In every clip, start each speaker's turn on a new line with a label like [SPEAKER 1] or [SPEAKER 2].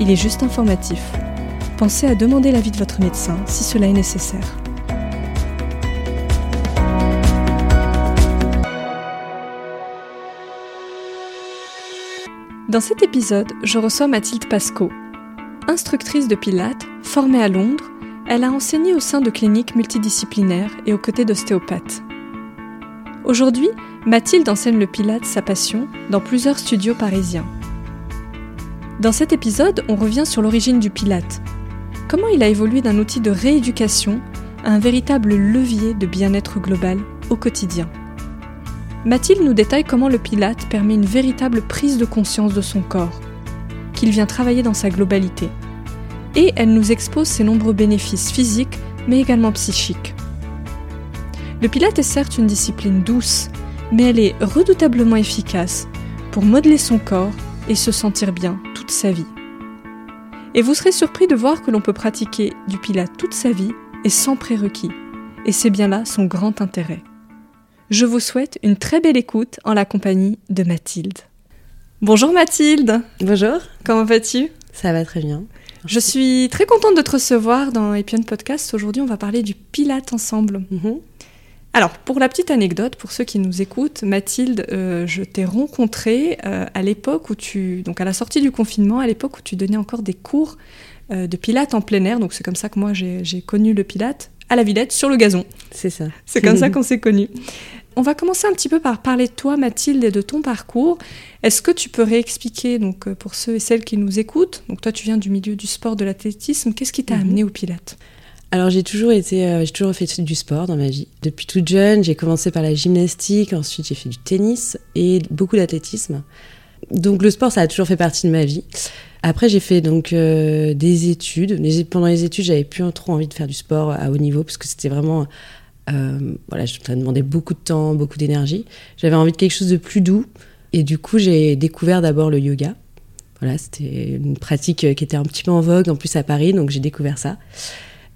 [SPEAKER 1] il est juste informatif. Pensez à demander l'avis de votre médecin si cela est nécessaire. Dans cet épisode, je reçois Mathilde Pasco. Instructrice de Pilates, formée à Londres, elle a enseigné au sein de cliniques multidisciplinaires et aux côtés d'ostéopathes. Aujourd'hui, Mathilde enseigne le Pilates, sa passion, dans plusieurs studios parisiens. Dans cet épisode, on revient sur l'origine du Pilate. Comment il a évolué d'un outil de rééducation à un véritable levier de bien-être global au quotidien? Mathilde nous détaille comment le Pilate permet une véritable prise de conscience de son corps, qu'il vient travailler dans sa globalité. Et elle nous expose ses nombreux bénéfices physiques, mais également psychiques. Le Pilate est certes une discipline douce, mais elle est redoutablement efficace pour modeler son corps et se sentir bien sa vie. Et vous serez surpris de voir que l'on peut pratiquer du Pilate toute sa vie et sans prérequis. Et c'est bien là son grand intérêt. Je vous souhaite une très belle écoute en la compagnie de Mathilde. Bonjour Mathilde.
[SPEAKER 2] Bonjour.
[SPEAKER 1] Comment vas-tu?
[SPEAKER 2] Ça va très bien.
[SPEAKER 1] Je suis très contente de te recevoir dans Epion Podcast. Aujourd'hui, on va parler du Pilate ensemble.
[SPEAKER 2] Mhm.
[SPEAKER 1] Alors, pour la petite anecdote, pour ceux qui nous écoutent, Mathilde, euh, je t'ai rencontrée euh, à l'époque où tu, donc à la sortie du confinement, à l'époque où tu donnais encore des cours euh, de Pilate en plein air. Donc c'est comme ça que moi j'ai connu le Pilate à la Villette sur le gazon.
[SPEAKER 2] C'est ça.
[SPEAKER 1] C'est comme ça qu'on s'est connus. On va commencer un petit peu par parler de toi, Mathilde, et de ton parcours. Est-ce que tu peux réexpliquer, donc, pour ceux et celles qui nous écoutent, donc toi tu viens du milieu du sport, de l'athlétisme, qu'est-ce qui t'a
[SPEAKER 2] Mhm.
[SPEAKER 1] amené au Pilate
[SPEAKER 2] Alors j'ai toujours été, euh, j'ai toujours fait du sport dans ma vie. Depuis toute jeune, j'ai commencé par la gymnastique, ensuite j'ai fait du tennis et beaucoup d'athlétisme. Donc le sport, ça a toujours fait partie de ma vie. Après, j'ai fait donc euh, des études. Pendant les études, j'avais plus trop envie de faire du sport à haut niveau parce que c'était vraiment, euh, voilà, ça demandait beaucoup de temps, beaucoup d'énergie. J'avais envie de quelque chose de plus doux et du coup, j'ai découvert d'abord le yoga. Voilà, c'était une pratique qui était un petit peu en vogue, en plus à Paris, donc j'ai découvert ça.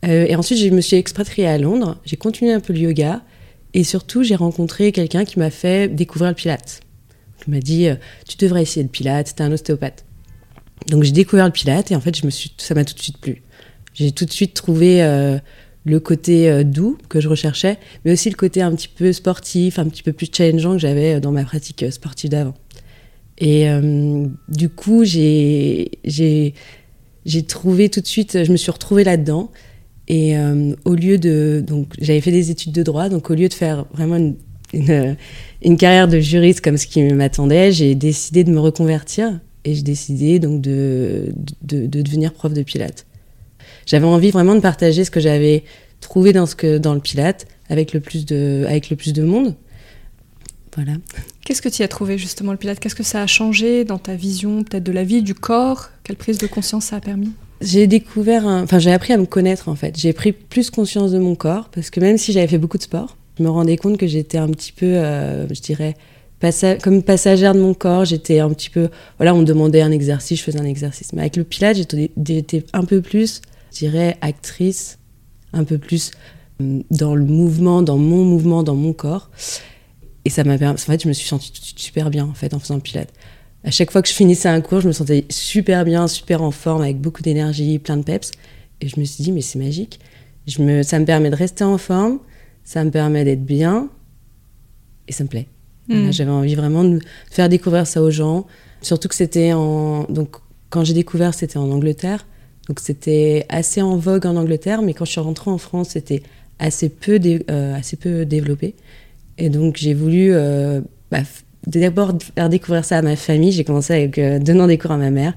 [SPEAKER 2] Euh, et ensuite, je me suis expatriée à Londres. J'ai continué un peu le yoga. Et surtout, j'ai rencontré quelqu'un qui m'a fait découvrir le pilate. Il m'a dit euh, Tu devrais essayer le pilate, c'était un ostéopathe. Donc j'ai découvert le pilate et en fait, je me suis, ça m'a tout de suite plu. J'ai tout de suite trouvé euh, le côté doux que je recherchais, mais aussi le côté un petit peu sportif, un petit peu plus challengeant que j'avais dans ma pratique sportive d'avant. Et du coup, j'ai trouvé tout de suite, je me suis retrouvée là-dedans. Et euh, au lieu de. Donc, j'avais fait des études de droit, donc au lieu de faire vraiment une, une, une carrière de juriste comme ce qui m'attendait, j'ai décidé de me reconvertir et j'ai décidé donc de, de, de devenir prof de Pilate. J'avais envie vraiment de partager ce que j'avais trouvé dans, ce que, dans le Pilate avec le plus de, avec le plus de monde. Voilà.
[SPEAKER 1] Qu'est-ce que tu as trouvé justement le Pilate Qu'est-ce que ça a changé dans ta vision peut-être de la vie, du corps? Quelle prise de conscience ça a permis?
[SPEAKER 2] J'ai découvert, enfin j'ai appris à me connaître en fait. J'ai pris plus conscience de mon corps parce que même si j'avais fait beaucoup de sport, je me rendais compte que j'étais un petit peu, euh, je dirais, comme passagère de mon corps. J'étais un petit peu, voilà, on me demandait un exercice, je faisais un exercice. Mais avec le Pilate, j'étais un peu plus, je dirais, actrice, un peu plus euh, dans le mouvement, dans mon mouvement, dans mon corps. Et ça m'a en fait, je me suis sentie super bien en fait en faisant le Pilate. À chaque fois que je finissais un cours, je me sentais super bien, super en forme, avec beaucoup d'énergie, plein de peps. Et je me suis dit, mais c'est magique. Je me, ça me permet de rester en forme, ça me permet d'être bien, et ça me plaît. Voilà,
[SPEAKER 1] Mm.
[SPEAKER 2] J'avais envie vraiment de faire découvrir ça aux gens. Surtout que c'était en. Donc, quand j'ai découvert, c'était en Angleterre. Donc, c'était assez en vogue en Angleterre, mais quand je suis rentrée en France, c'était assez peu, dé- euh, assez peu développé. Et donc, j'ai voulu euh, bah, d'abord faire découvrir ça à ma famille. J'ai commencé avec euh, donnant des cours à ma mère,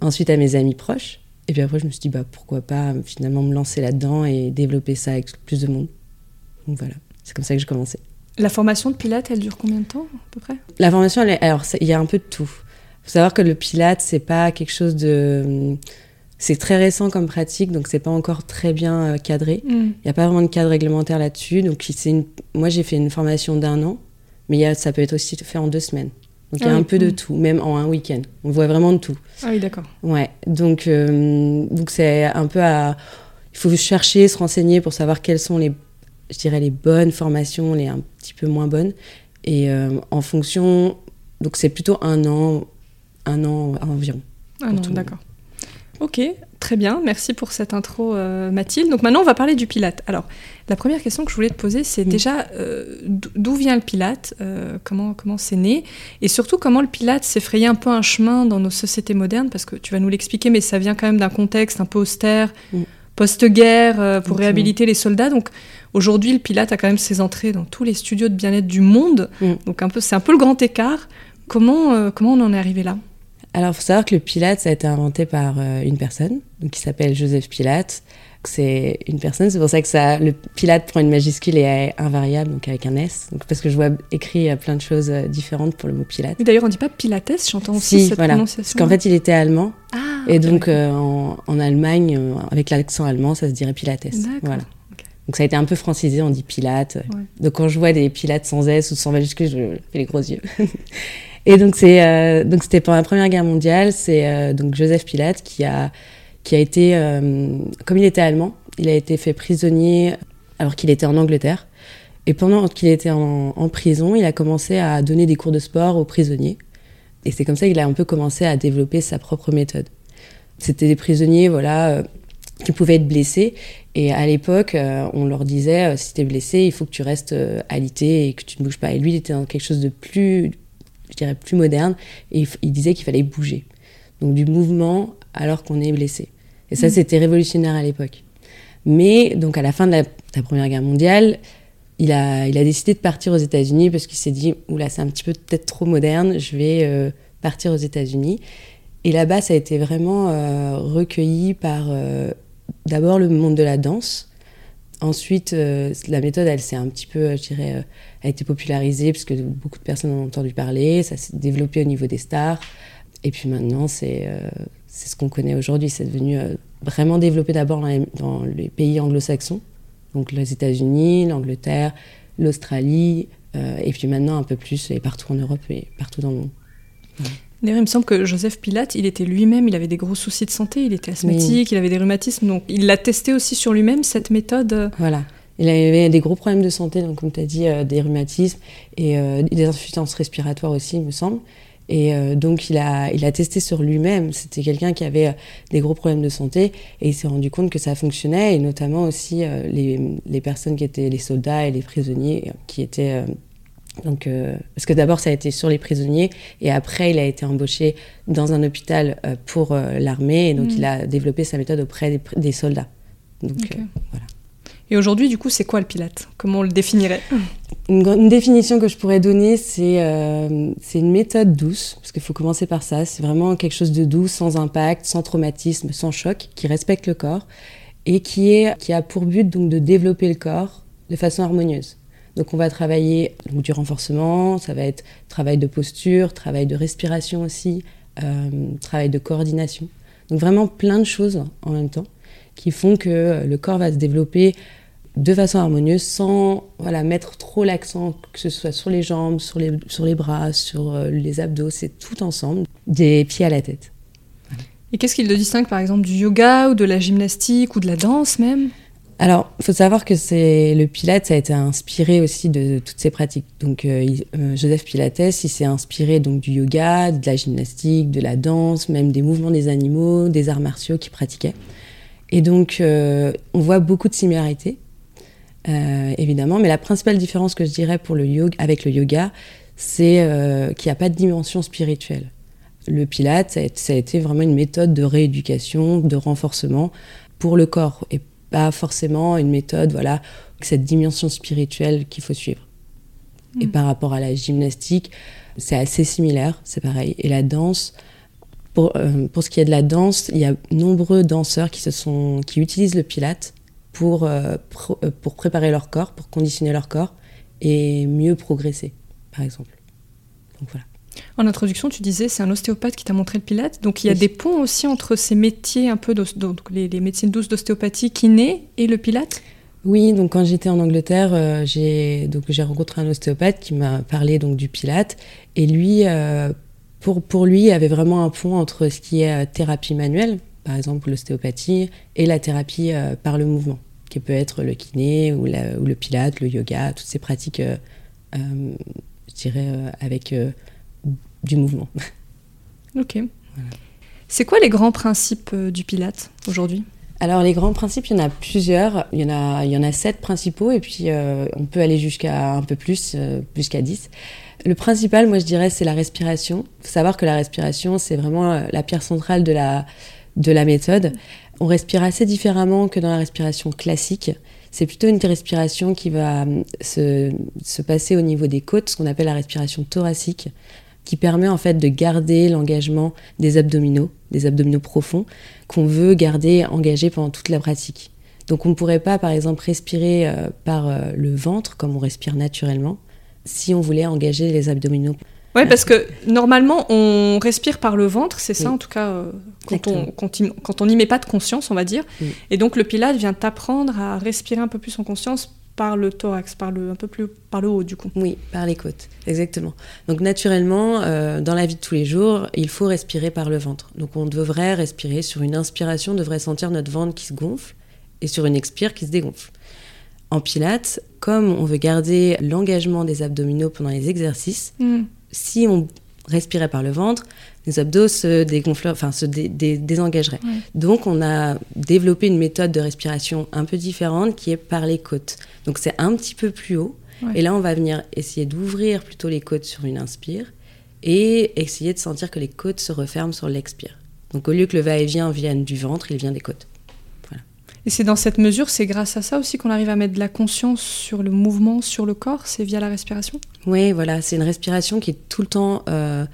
[SPEAKER 2] ensuite à mes amis proches. Et puis après, je me suis dit, bah, pourquoi pas euh, finalement me lancer là-dedans et développer ça avec plus de monde. Donc voilà, c'est comme ça que j'ai commencé.
[SPEAKER 1] La formation de Pilate, elle dure combien de temps à peu près?
[SPEAKER 2] La formation, elle est- alors il y a un peu de tout. faut savoir que le Pilate, c'est pas quelque chose de. C'est très récent comme pratique, donc c'est pas encore très bien euh, cadré.
[SPEAKER 1] Mm.
[SPEAKER 2] Il n'y a pas vraiment de cadre réglementaire là-dessus. Donc c'est une... moi, j'ai fait une formation d'un an, mais y a... ça peut être aussi fait en deux semaines. Donc il y a
[SPEAKER 1] Ah
[SPEAKER 2] un peu de
[SPEAKER 1] Mm.
[SPEAKER 2] tout, même en un week-end. On voit vraiment de tout.
[SPEAKER 1] Ah oui, d'accord.
[SPEAKER 2] Ouais, donc euh, donc c'est un peu à. Il faut chercher, se renseigner pour savoir quelles sont les, je dirais les bonnes formations, les un petit peu moins bonnes, et euh, en fonction. Donc c'est plutôt un an, un an environ. Tout le
[SPEAKER 1] d'accord. Ok, très bien. Merci pour cette intro, euh, Mathilde. Donc maintenant, on va parler du Pilate. Alors, la première question que je voulais te poser, c'est déjà euh, d'o- d'où vient le Pilate euh, Comment comment c'est né? Et surtout, comment le Pilate s'est frayé un peu un chemin dans nos sociétés modernes? Parce que tu vas nous l'expliquer, mais ça vient quand même d'un contexte un peu austère, post-guerre, euh, pour
[SPEAKER 2] Exactement.
[SPEAKER 1] réhabiliter les soldats. Donc aujourd'hui, le Pilate a quand même ses entrées dans tous les studios de bien-être du monde. Donc un peu, c'est un peu le grand écart. Comment, comment on en est arrivé là?
[SPEAKER 2] Alors, il faut savoir que le Pilate, ça a été inventé par une personne, donc qui s'appelle Joseph Pilate. C'est une personne, c'est pour ça que ça, le Pilate prend une majuscule et est invariable, donc avec un S. Donc, parce que je vois écrit euh, plein de choses euh, différentes pour le mot Pilate.
[SPEAKER 1] D'ailleurs, on dit pas Pilates, j'entends aussi
[SPEAKER 2] Si,
[SPEAKER 1] cette
[SPEAKER 2] voilà. Parce
[SPEAKER 1] prononciation.
[SPEAKER 2] qu'en fait, il était allemand.
[SPEAKER 1] Ah,
[SPEAKER 2] Et donc, euh, en, en Allemagne, euh, avec l'accent allemand, ça se dirait Pilates. Voilà. Donc, ça a été un peu francisé, on dit Pilate.
[SPEAKER 1] Ouais.
[SPEAKER 2] Donc, quand je vois des Pilates sans S ou sans majuscule, je fais les gros yeux. et donc, c'est, euh, donc, c'était pendant la Première Guerre mondiale. C'est donc Joseph Pilate qui a, qui a été, euh, comme il était allemand, il a été fait prisonnier alors qu'il était en Angleterre. Et pendant qu'il était en, prison, il a commencé à donner des cours de sport aux prisonniers. Et c'est comme ça qu'il a un peu commencé à développer sa propre méthode. C'était des prisonniers, voilà, euh, qui pouvaient être blessés. Et à l'époque, euh, on leur disait, si t'es blessé, il faut que tu restes alité et que tu ne bouges pas. Et lui, il était dans quelque chose de plus, je dirais, plus moderne. Et il disait qu'il fallait bouger. Donc du mouvement alors qu'on est blessé. Et ça,
[SPEAKER 1] Mhm.
[SPEAKER 2] c'était révolutionnaire à l'époque. Mais donc à la fin de la, de la Première Guerre mondiale, il a, il a décidé de partir aux États-Unis parce qu'il s'est dit, oula, c'est un petit peu peut-être trop moderne, je vais euh, partir aux États-Unis. Et là-bas, ça a été vraiment euh, recueilli par euh, d'abord le monde de la danse. Ensuite, la méthode, elle s'est un petit peu, je dirais, a été popularisée parce que beaucoup de personnes en ont entendu parler. Ça s'est développé au niveau des stars. Et puis maintenant, c'est c'est ce qu'on connaît aujourd'hui. C'est devenu euh, vraiment développé d'abord dans les, dans les pays anglo-saxons, donc les États-Unis, l'Angleterre, l'Australie, euh, et puis maintenant un peu plus et partout en Europe et partout dans le monde.
[SPEAKER 1] D'ailleurs, il me semble que Joseph Pilate, il était lui-même, il avait des gros soucis de santé, il était asthmatique, il avait des rhumatismes, donc il l'a testé aussi sur lui-même, cette méthode. euh,
[SPEAKER 2] Voilà. Il avait des gros problèmes de santé, donc comme tu as dit, euh, des rhumatismes et euh, des insuffisances respiratoires aussi, il me semble. Et euh, donc il a, il a testé sur lui-même. C'était quelqu'un qui avait euh, des gros problèmes de santé et il s'est rendu compte que ça fonctionnait, et notamment aussi euh, les, les personnes qui étaient les soldats et les prisonniers qui étaient. donc, parce que d'abord ça a été sur les prisonniers et après il a été embauché dans un hôpital pour l'armée et donc
[SPEAKER 1] Mm.
[SPEAKER 2] il a développé sa méthode auprès des, soldats. Donc, voilà.
[SPEAKER 1] Et aujourd'hui, du coup, c'est quoi le Pilate? Comment on le définirait?
[SPEAKER 2] Une, définition que je pourrais donner, c'est euh, c'est une méthode douce, parce qu'il faut commencer par ça. C'est vraiment quelque chose de doux, sans impact, sans traumatisme, sans choc, qui respecte le corps et qui a pour but donc de développer le corps de façon harmonieuse. Donc on va travailler donc, du renforcement, ça va être travail de posture, travail de respiration aussi, euh, travail de coordination. Donc vraiment plein de choses en même temps qui font que le corps va se développer de façon harmonieuse sans voilà, mettre trop l'accent, que ce soit sur les jambes, sur les, sur les bras, sur euh, les abdos, c'est tout ensemble, des pieds à la tête.
[SPEAKER 1] Et qu'est-ce qui le distingue, par exemple, du yoga ou de la gymnastique ou de la danse même?
[SPEAKER 2] Alors, il faut savoir que c'est le Pilates, ça a été inspiré aussi de toutes ces pratiques. Donc, euh, euh, Joseph Pilates, il s'est inspiré donc du yoga, de la gymnastique, de la danse, même des mouvements des animaux, des arts martiaux qu'il pratiquait. Et donc, euh, on voit beaucoup de similarités, euh, évidemment, mais la principale différence que je dirais pour le yoga, avec le yoga, c'est euh, qu'il n'y a pas de dimension spirituelle. Le Pilates, ça a, ça a été vraiment une méthode de rééducation, de renforcement pour le corps, et pas forcément une méthode, voilà, cette dimension spirituelle qu'il faut suivre. Et
[SPEAKER 1] Mm.
[SPEAKER 2] par rapport à la gymnastique, c'est assez similaire, c'est pareil. Et la danse, pour, euh, pour ce qui est de la danse, il y a nombreux danseurs qui, se sont, qui utilisent le pilate pour, euh, euh, pour préparer leur corps, pour conditionner leur corps et mieux progresser, par exemple. Donc voilà.
[SPEAKER 1] En introduction, tu disais c'est un ostéopathe qui t'a montré le pilate. Donc il y a des ponts aussi entre ces métiers un peu, donc les, les médecines douces d'ostéopathie, kiné et le pilate?
[SPEAKER 2] Oui, donc quand j'étais en Angleterre, euh, j'ai rencontré un ostéopathe qui m'a parlé donc du Pilate et lui, euh, pour pour lui, il y avait vraiment un pont entre ce qui est thérapie manuelle, par exemple l'ostéopathie, et la thérapie par le mouvement, qui peut être le kiné ou, ou le Pilate, le yoga, toutes ces pratiques, je dirais avec du mouvement.
[SPEAKER 1] Ok. C'est quoi les grands principes du Pilate aujourd'hui?
[SPEAKER 2] Alors les grands principes, il y en a plusieurs. Il y en a, il y en a sept principaux et puis euh, on peut aller jusqu'à un peu plus, euh, jusqu'à dix. Le principal, moi je dirais, c'est la respiration. Il faut savoir que la respiration, c'est vraiment euh, la pierre centrale de la, de la méthode. On respire assez différemment que dans la respiration classique. C'est plutôt une respiration qui va se, se passer au niveau des côtes, ce qu'on appelle la respiration thoracique qui permet en fait de garder l'engagement des abdominaux, des abdominaux profonds, qu'on veut garder engagés pendant toute la pratique. Donc on ne pourrait pas par exemple respirer euh, par euh, le ventre comme on respire naturellement si on voulait engager les abdominaux.
[SPEAKER 1] Oui, parce que normalement, on respire par le ventre, c'est ça en tout cas, euh, quand, on, quand, on n'y met pas de conscience, on va dire. Et donc le Pilate vient t'apprendre à respirer un peu plus en conscience par le thorax, par le, un peu plus par le haut du coup.
[SPEAKER 2] Oui, par les côtes, exactement. Donc naturellement, euh, dans la vie de tous les jours, il faut respirer par le ventre. Donc on devrait respirer sur une inspiration, on devrait sentir notre ventre qui se gonfle et sur une expire qui se dégonfle. En pilates, comme on veut garder l'engagement des abdominaux pendant les exercices, hmm. Si on respirait par le ventre, les abdos se dégonfleraient, enfin se désengageraient. Donc on a développé une méthode de respiration un peu différente qui est par les côtes. Donc c'est un petit peu plus haut. Et là on va venir essayer d'ouvrir plutôt les côtes sur une inspire et essayer de sentir que les côtes se referment sur l'expire. Donc au lieu que le va-et-vient vienne du ventre, il vient des côtes.
[SPEAKER 1] Et c'est dans cette mesure, c'est grâce à ça aussi qu'on arrive à mettre de la conscience sur le mouvement, sur le corps, c'est via la respiration?
[SPEAKER 2] Oui, voilà, c'est une respiration qui est tout le temps euh,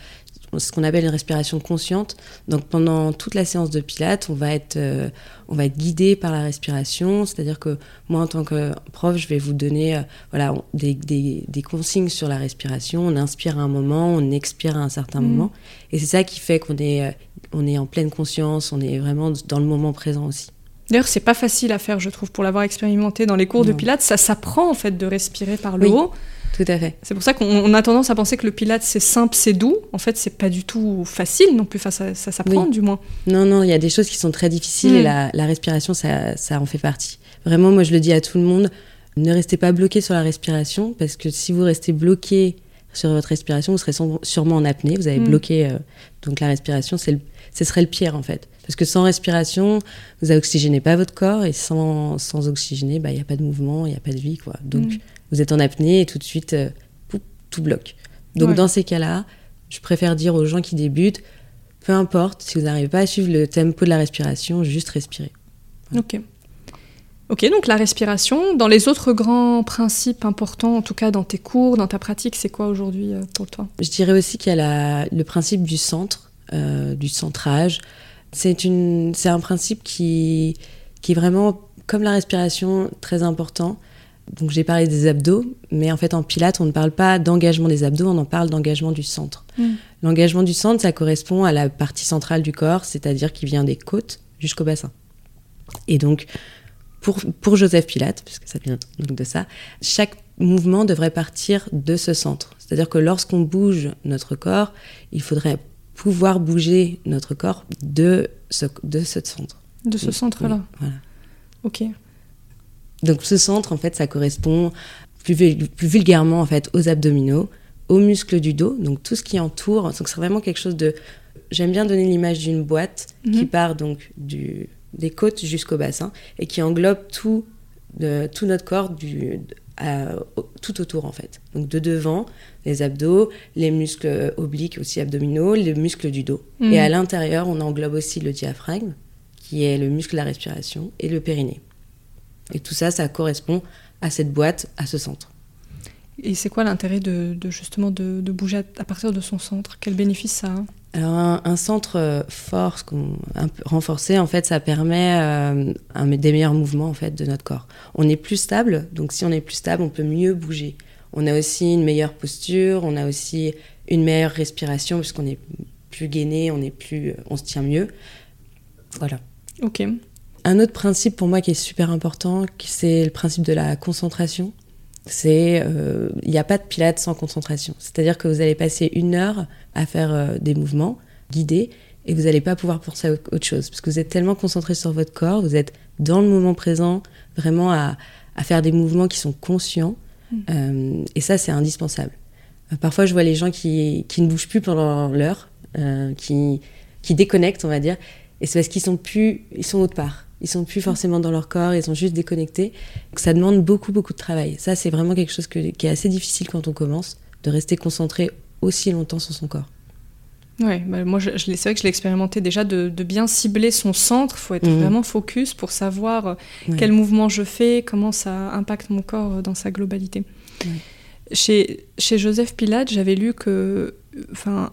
[SPEAKER 2] ce qu'on appelle une respiration consciente. Donc pendant toute la séance de pilates, on va être, euh, on va être guidé par la respiration. C'est-à-dire que moi, en tant que prof, je vais vous donner euh, voilà, des, des, des, consignes sur la respiration. On inspire à un moment, on expire à un certain mmh. moment. Et c'est ça qui fait qu'on est, on est en pleine conscience, on est vraiment dans le moment présent aussi.
[SPEAKER 1] D'ailleurs, c'est pas facile à faire, je trouve, pour l'avoir expérimenté dans les cours de Pilates. Ça s'apprend en fait de respirer par le haut.
[SPEAKER 2] Tout à fait.
[SPEAKER 1] C'est pour ça qu'on a tendance à penser que le Pilates c'est simple, c'est doux. En fait, c'est pas du tout facile non plus. Enfin, ça, ça s'apprend du moins.
[SPEAKER 2] Non, non, il y a des choses qui sont très difficiles et mm. la, respiration, ça, ça en fait partie. Vraiment, moi, je le dis à tout le monde ne restez pas bloqué sur la respiration parce que si vous restez bloqué sur votre respiration, vous serez sûrement en apnée. Vous avez mm. bloqué euh, donc la respiration, c'est ce serait le pire en fait. Parce que sans respiration, vous n'oxygénez pas votre corps et sans, sans oxygéner, bah, il n'y a pas de mouvement, il n'y a pas de vie. Quoi. Donc mm. vous êtes en apnée et tout de suite, euh, tout bloque. Donc dans ces cas-là, je préfère dire aux gens qui débutent, peu importe, si vous n'arrivez pas à suivre le tempo de la respiration, juste respirer.
[SPEAKER 1] Ok. Ok, donc la respiration. Dans les autres grands principes importants, en tout cas dans tes cours, dans ta pratique, c'est quoi aujourd'hui euh, pour toi?
[SPEAKER 2] Je dirais aussi qu'il y a le principe du centre, euh, du centrage. C'est un principe qui, qui est vraiment, comme la respiration, très important. Donc j'ai parlé des abdos, mais en fait en pilates, on ne parle pas d'engagement des abdos, on en parle d'engagement du centre. Mm. L'engagement du centre, ça correspond à la partie centrale du corps, c'est-à-dire qui vient des côtes jusqu'au bassin. Et donc, pour, pour Joseph Pilate, puisque ça vient donc de ça, chaque mouvement devrait partir de ce centre. C'est-à-dire que lorsqu'on bouge notre corps, il faudrait pouvoir bouger notre corps de ce, de ce centre.
[SPEAKER 1] De ce centre-là
[SPEAKER 2] Voilà.
[SPEAKER 1] Ok.
[SPEAKER 2] Donc ce centre, en fait, ça correspond plus, plus, vulgairement en fait aux abdominaux, aux muscles du dos, donc tout ce qui entoure. Donc c'est vraiment quelque chose de. J'aime bien donner l'image d'une boîte qui mhm. part donc du, des côtes jusqu'au bassin et qui englobe tout, de, tout notre corps du, tout autour en fait. Donc de devant, les abdos, les muscles obliques aussi abdominaux, les muscles du dos. Mhm. Et à l'intérieur, on englobe aussi le diaphragme, qui est le muscle de la respiration, et le périnée. Et tout ça, ça correspond à cette boîte, à ce centre.
[SPEAKER 1] Et c'est quoi l'intérêt de, justement de, bouger à, partir de son centre? Quel bénéfice ça a?
[SPEAKER 2] Alors un, centre euh, fort, un peu renforcé, en fait, ça permet euh, un, des meilleurs mouvements en fait de notre corps. On est plus stable, donc si on est plus stable, on peut mieux bouger. On a aussi une meilleure posture, on a aussi une meilleure respiration puisqu'on est plus gainé, on est plus, on se tient mieux. Voilà.
[SPEAKER 1] Ok.
[SPEAKER 2] Un autre principe pour moi qui est super important, c'est le principe de la concentration. C'est, euh, il n'y a pas de pilates sans concentration. C'est-à-dire que vous allez passer une heure à faire euh, des mouvements guidés et vous n'allez pas pouvoir penser à autre chose parce que vous êtes tellement concentré sur votre corps, vous êtes dans le moment présent, vraiment à, à faire des mouvements qui sont conscients. Mm. Euh, et ça, c'est indispensable. parfois, je vois les gens qui, qui ne bougent plus pendant l'heure, qui, qui déconnectent, on va dire, et c'est parce qu'ils sont plus, ils sont autre part. Ils sont plus forcément dans leur corps, ils sont juste déconnectés. Donc ça demande beaucoup, beaucoup de travail. Ça, c'est vraiment quelque chose qui est assez difficile quand on commence, de rester concentré aussi longtemps sur son corps.
[SPEAKER 1] Ouais, bah moi, je, je c'est vrai que je l'ai expérimenté déjà de, bien cibler son centre. Il faut être mhm. vraiment focus pour savoir euh, quel mouvement je fais, comment ça impacte mon corps euh, dans sa globalité. Chez, chez Joseph Pilate, j'avais lu que enfin,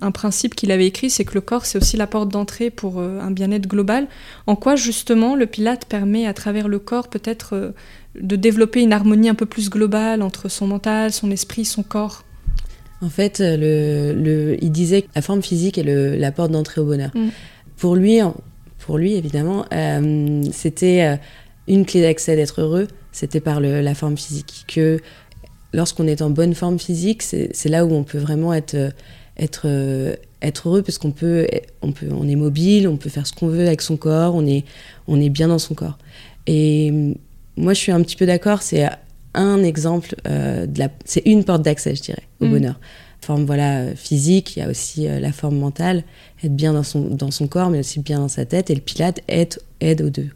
[SPEAKER 1] un, principe qu'il avait écrit, c'est que le corps, c'est aussi la porte d'entrée pour euh, un bien-être global. En quoi, justement, le Pilate permet, à travers le corps, peut-être euh, de développer une harmonie un peu plus globale entre son mental, son esprit, son corps?
[SPEAKER 2] En fait, le, le, il disait que la forme physique est le, la porte d'entrée au bonheur. Mm. Pour, lui, pour lui, évidemment, euh, c'était une clé d'accès d'être heureux, c'était par la forme physique. Que lorsqu'on est en bonne forme physique, c'est là où on peut vraiment être, être, être heureux parce qu'on peut, on peut, on est mobile, on peut faire ce qu'on veut avec son corps, on est, on est bien dans son corps. Et moi, je suis un petit peu d'accord, c'est un exemple, euh, de la, c'est une porte d'accès, je dirais, au mm. bonheur. Forme voilà physique, il y a aussi euh, la forme mentale, être bien dans son, dans son corps, mais aussi bien dans sa tête. Et le pilate aide, aide aux deux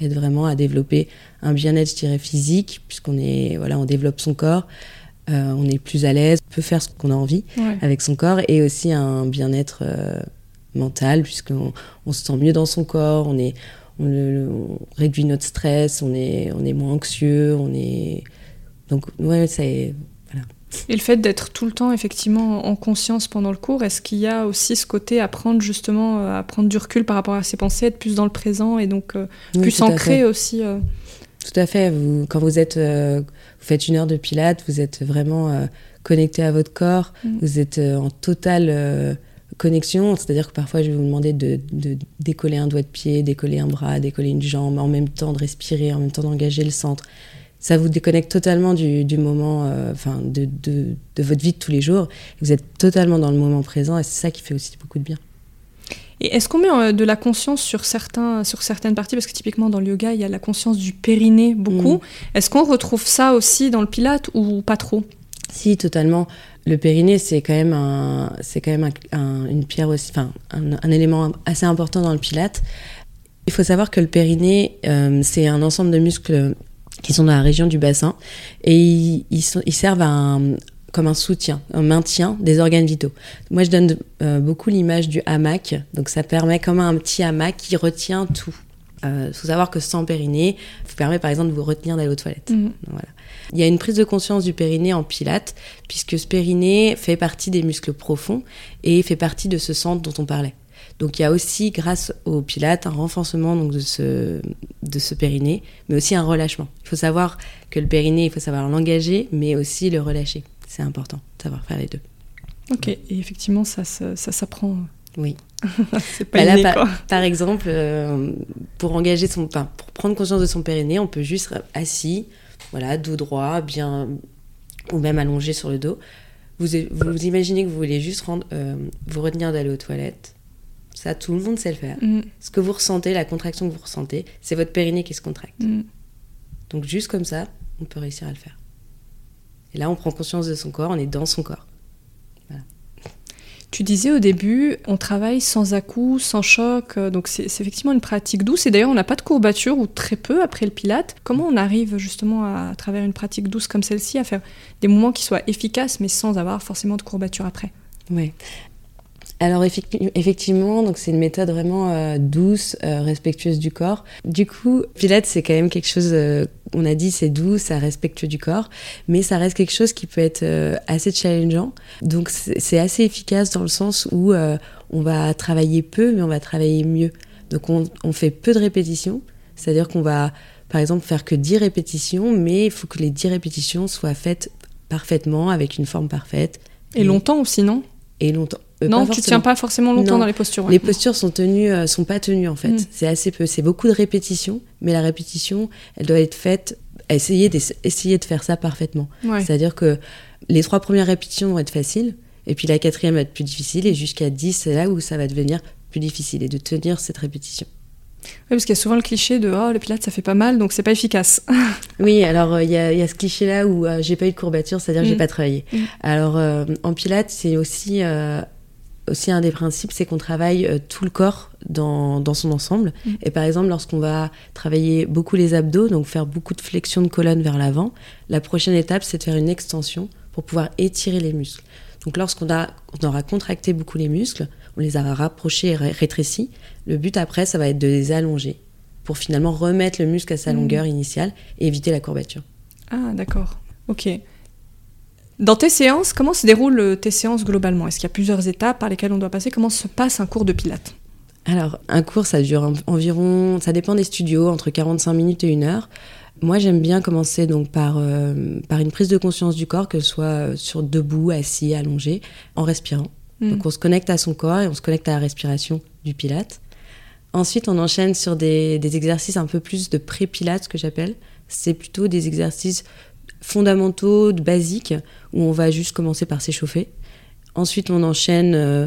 [SPEAKER 2] aide vraiment à développer un bien-être, je dirais, physique, puisqu'on est, voilà, on développe son corps, euh, on est plus à l'aise, on peut faire ce qu'on a envie avec son corps, et aussi un bien-être euh, mental, puisqu'on on se sent mieux dans son corps, on, est, on, réduit notre stress, on est, on est moins anxieux, on est... Donc, ouais, c'est...
[SPEAKER 1] Et le fait d'être tout le temps effectivement en conscience pendant le cours, est-ce qu'il y a aussi ce côté à prendre justement, euh, à prendre du recul par rapport à ses pensées, être plus dans le présent et donc euh, plus ancré aussi euh
[SPEAKER 2] Tout à fait. Vous, quand vous êtes, vous faites une heure de pilates, vous êtes vraiment connecté à votre corps, mm. vous êtes en totale connexion. C'est-à-dire que parfois je vais vous demander de, de, décoller un doigt de pied, décoller un bras, décoller une jambe, en même temps de respirer, en même temps d'engager le centre ça vous déconnecte totalement du, moment, euh, enfin, de, de, votre vie de tous les jours. Vous êtes totalement dans le moment présent et c'est ça qui fait aussi beaucoup de bien.
[SPEAKER 1] Et est-ce qu'on met euh, de la conscience sur, certains, sur certaines parties? Parce que typiquement dans le yoga, il y a la conscience du périnée beaucoup. Mm. Est-ce qu'on retrouve ça aussi dans le pilate ou pas trop?
[SPEAKER 2] Si, totalement. Le périnée, c'est quand même, un, c'est quand même une pierre aussi, enfin, un, élément assez important dans le pilate. Il faut savoir que le périnée, euh, c'est un ensemble de muscles qui sont dans la région du bassin et ils, ils, servent comme un soutien, un maintien des organes vitaux. Moi, je donne euh, beaucoup l'image du hamac, donc ça permet comme un petit hamac qui retient tout. Il euh, faut savoir que sans périnée, vous permet par exemple de vous retenir d'aller aux toilettes. Mmh. Voilà. Il y a une prise de conscience du périnée en pilates, puisque ce périnée fait partie des muscles profonds et fait partie de ce centre dont on parlait. Donc il y a aussi, grâce au pilate, un renforcement donc, de, ce, de ce périnée, mais aussi un relâchement. Il faut savoir que le périnée, il faut savoir l'engager, mais aussi le relâcher. C'est important savoir faire les deux.
[SPEAKER 1] Ok, et effectivement, ça, ça, s'apprend.
[SPEAKER 2] Oui.
[SPEAKER 1] c'est pas bah
[SPEAKER 2] là, par, exemple, euh, pour engager son, pour prendre conscience de son périnée, on peut juste assis, voilà, dos droit, bien, ou même allongé sur le dos. Vous, vous imaginez que vous voulez juste rendre, euh, vous retenir d'aller aux toilettes ça, tout le monde sait le faire. Mm. Ce que vous ressentez, la contraction que vous ressentez, c'est votre périnée qui se contracte. Mm. Donc juste comme ça, on peut réussir à le faire. Et là, on prend conscience de son corps, on est dans son corps.
[SPEAKER 1] Tu disais au début, on travaille sans à-coups, sans choc, euh, donc c'est effectivement une pratique douce. Et d'ailleurs, on n'a pas de courbature ou très peu après le pilate. Comment on arrive justement à, à travers une pratique douce comme celle-ci à faire des mouvements qui soient efficaces, mais sans avoir forcément de courbature après?
[SPEAKER 2] Oui alors effectivement, donc c'est une méthode vraiment euh, douce, euh, respectueuse du corps. Du coup, Pilates c'est quand même quelque chose. Euh, on a dit c'est doux, ça respectueux du corps, mais ça reste quelque chose qui peut être assez challengeant. Donc c'est assez efficace dans le sens où on va travailler peu, mais on va travailler mieux. Donc on, on fait peu de répétitions, c'est-à-dire qu'on va par exemple faire que 10 répétitions, mais il faut que les 10 répétitions soient faites parfaitement avec une forme parfaite
[SPEAKER 1] Et longtemps aussi, non?
[SPEAKER 2] Et longtemps.
[SPEAKER 1] Euh, non, tu tiens pas forcément longtemps dans les postures.
[SPEAKER 2] Les postures sont tenues, euh, sont pas tenues en fait. Mm. C'est assez peu. C'est beaucoup de répétitions, mais la répétition, elle doit être faite. Essayer de, essayer de faire ça parfaitement. C'est-à-dire que les trois premières répétitions vont être faciles, et puis la quatrième va être plus difficile, et jusqu'à 10, c'est là où ça va devenir plus difficile, et de tenir cette répétition.
[SPEAKER 1] Oui, parce qu'il y a souvent le cliché de oh le pilate ça fait pas mal donc c'est pas efficace.
[SPEAKER 2] oui, alors euh, il y, a ce cliché là où j'ai pas eu de courbature, c'est-à-dire que j'ai mm. pas travaillé. Mm. Alors en pilate c'est aussi aussi un des principes, c'est qu'on travaille euh, tout le corps dans, dans son ensemble. Mm. Et par exemple, lorsqu'on va travailler beaucoup les abdos, donc faire beaucoup de flexion de colonne vers l'avant, la prochaine étape, c'est de faire une extension pour pouvoir étirer les muscles. Donc lorsqu'on on aura contracté beaucoup les muscles, on les aura rapprochés et rétrécis, le but après, ça va être de les allonger pour finalement remettre le muscle à sa mm. longueur initiale et éviter la courbature.
[SPEAKER 1] Ah, d'accord. Ok. Dans tes séances, comment se déroulent tes séances globalement? Est-ce qu'il y a plusieurs étapes par lesquelles on doit passer? Comment se passe un cours de pilates?
[SPEAKER 2] Alors, un cours, ça dure environ, ça dépend des studios, entre 45 minutes et une heure. Moi, j'aime bien commencer donc par, euh, par une prise de conscience du corps, que ce soit euh, sur debout, assis, allongé, en respirant. Hmm. Donc, on se connecte à son corps et on se connecte à la respiration du pilate. Ensuite, on enchaîne sur des, des exercices un peu plus de pré-pilate, que j'appelle. C'est plutôt des exercices fondamentaux, basiques, où on va juste commencer par s'échauffer. Ensuite, on enchaîne euh,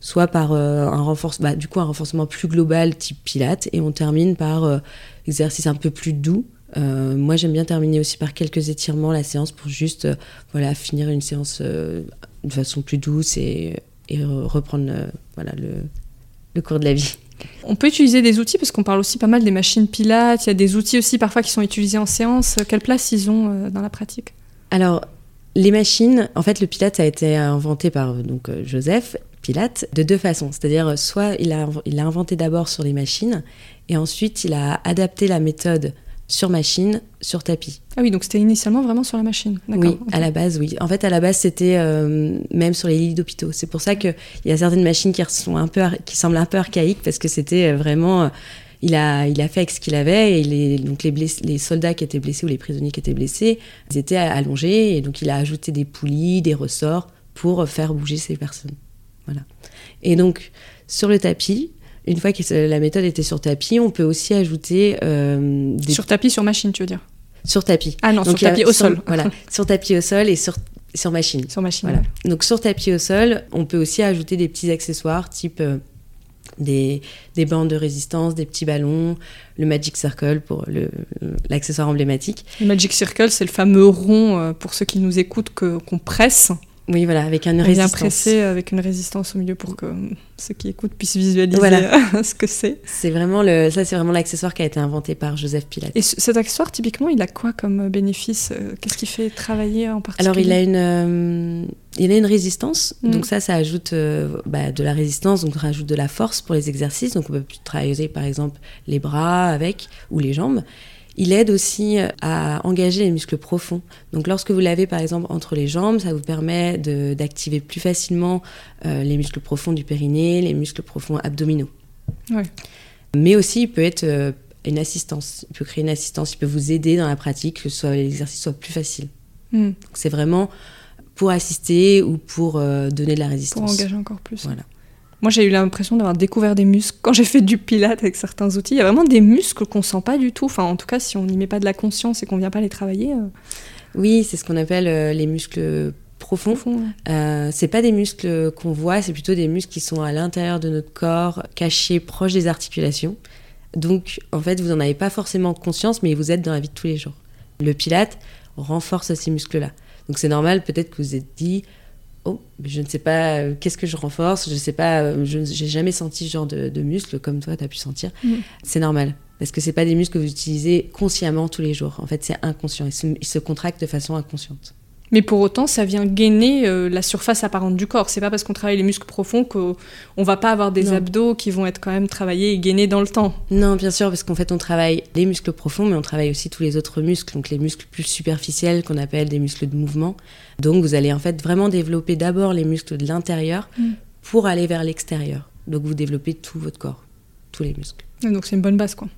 [SPEAKER 2] soit par euh, un renforcement, bah, du coup un renforcement plus global type Pilates, et on termine par euh, exercice un peu plus doux. moi, j'aime bien terminer aussi par quelques étirements la séance pour juste voilà finir une séance de façon plus douce et, et reprendre voilà le, le cours de la vie.
[SPEAKER 1] On peut utiliser des outils parce qu'on parle aussi pas mal des machines pilates. Il y a des outils aussi parfois qui sont utilisés en séance. Quelle place ils ont dans la pratique?
[SPEAKER 2] Alors, les machines, en fait, le Pilate a été inventé par donc euh, Joseph Pilate de deux façons. C'est-à-dire, soit il a, il a inventé d'abord sur les machines, et ensuite il a adapté la méthode sur machine, sur tapis.
[SPEAKER 1] Ah oui, donc c'était initialement vraiment sur la machine.
[SPEAKER 2] Oui, à la base, oui. En fait, à la base, c'était euh, même sur les lits d'hôpitaux. C'est pour ça qu'il y a certaines machines qui, sont un peu, qui semblent un peu archaïques parce que c'était euh, vraiment il a, il a fait avec ce qu'il avait et les, donc les, les soldats qui étaient blessés ou les prisonniers qui étaient blessés, ils étaient allongés et donc il a ajouté des poulies, des ressorts pour faire bouger ces personnes. Voilà. Et donc sur le tapis, une fois que la méthode était sur tapis, on peut aussi ajouter
[SPEAKER 1] euh, des... sur tapis sur machine, tu veux dire?
[SPEAKER 2] Sur tapis.
[SPEAKER 1] Ah non, sur tapis au sol.
[SPEAKER 2] voilà, sur tapis au sol et sur sur machine.
[SPEAKER 1] Sur machine.
[SPEAKER 2] Voilà. Donc sur tapis au sol, on peut aussi ajouter des petits accessoires type euh, des, bandes de résistance, des petits ballons, le Magic Circle pour l'accessoire emblématique.
[SPEAKER 1] Le Magic Circle, c'est le fameux rond, euh, pour ceux qui nous écoutent, qu'on presse
[SPEAKER 2] oui, voilà, avec une résistance.
[SPEAKER 1] Bien pressé avec une résistance au milieu pour que ceux qui écoutent puissent visualiser voilà. ce que c'est.
[SPEAKER 2] C'est vraiment le, ça, c'est vraiment l'accessoire qui a été inventé par Joseph Pilate.
[SPEAKER 1] Et cet accessoire, typiquement, il a quoi comme bénéfice Qu'est-ce qui fait travailler en particulier?
[SPEAKER 2] Alors, il a une, euh, il a une résistance. Mm. Donc ça, ça ajoute euh, bah, de la résistance, donc ça rajoute de la force pour les exercices. Donc on peut travailler, par exemple, les bras avec ou les jambes. Il aide aussi euh, à engager les muscles profonds. Donc lorsque vous l'avez par exemple entre les jambes, ça vous permet d'activer plus facilement euh, les muscles profonds du périnée, les muscles profonds abdominaux. Mais aussi, il peut être euh, une assistance. Il peut créer une assistance, il peut vous aider dans la pratique, que l'exercice soit plus facile. Hmm. C'est vraiment pour assister ou pour donner de la résistance.
[SPEAKER 1] Pour engager encore plus. Voilà. Moi, j'ai eu l'impression d'avoir découvert des muscles quand j'ai fait du pilate avec certains outils. Il y a vraiment des muscles qu'on sent pas du tout. Enfin, en tout cas, si on n'y met pas de la conscience et qu'on vient pas les travailler. Euh.
[SPEAKER 2] Oui, c'est ce qu'on appelle euh, les muscles profonds. Profond, euh, c'est pas des muscles qu'on voit, c'est plutôt des muscles qui sont à l'intérieur de notre corps, cachés, proches des articulations. Donc, en fait, vous n'en avez pas forcément conscience, mais vous êtes dans la vie de tous les jours. Le pilate renforce ces muscles-là. Donc, c'est normal, peut-être que vous vous êtes dit, oh, je ne sais pas euh, qu'est-ce que je renforce, je ne sais pas, euh, je n'ai jamais senti ce genre de, muscles comme toi, tu as pu sentir. Mm. C'est normal. Parce que ce pas des muscles que vous utilisez consciemment tous les jours. En fait, c'est inconscient. ils se contractent de façon inconsciente.
[SPEAKER 1] Mais pour autant, ça vient gainer euh, la surface apparente du corps. C'est pas parce qu'on travaille les muscles profonds qu'on va pas avoir des abdos qui vont être quand même travaillés et gainés dans le temps.
[SPEAKER 2] Non, bien sûr, parce qu'en fait, on travaille les muscles profonds, mais on travaille aussi tous les autres muscles, donc les muscles plus superficiels qu'on appelle des muscles de mouvement. Donc, vous allez en fait vraiment développer d'abord les muscles de l'intérieur mm. pour aller vers l'extérieur. Donc, vous développez tout votre corps, tous les muscles.
[SPEAKER 1] donc, c'est une bonne base, quoi.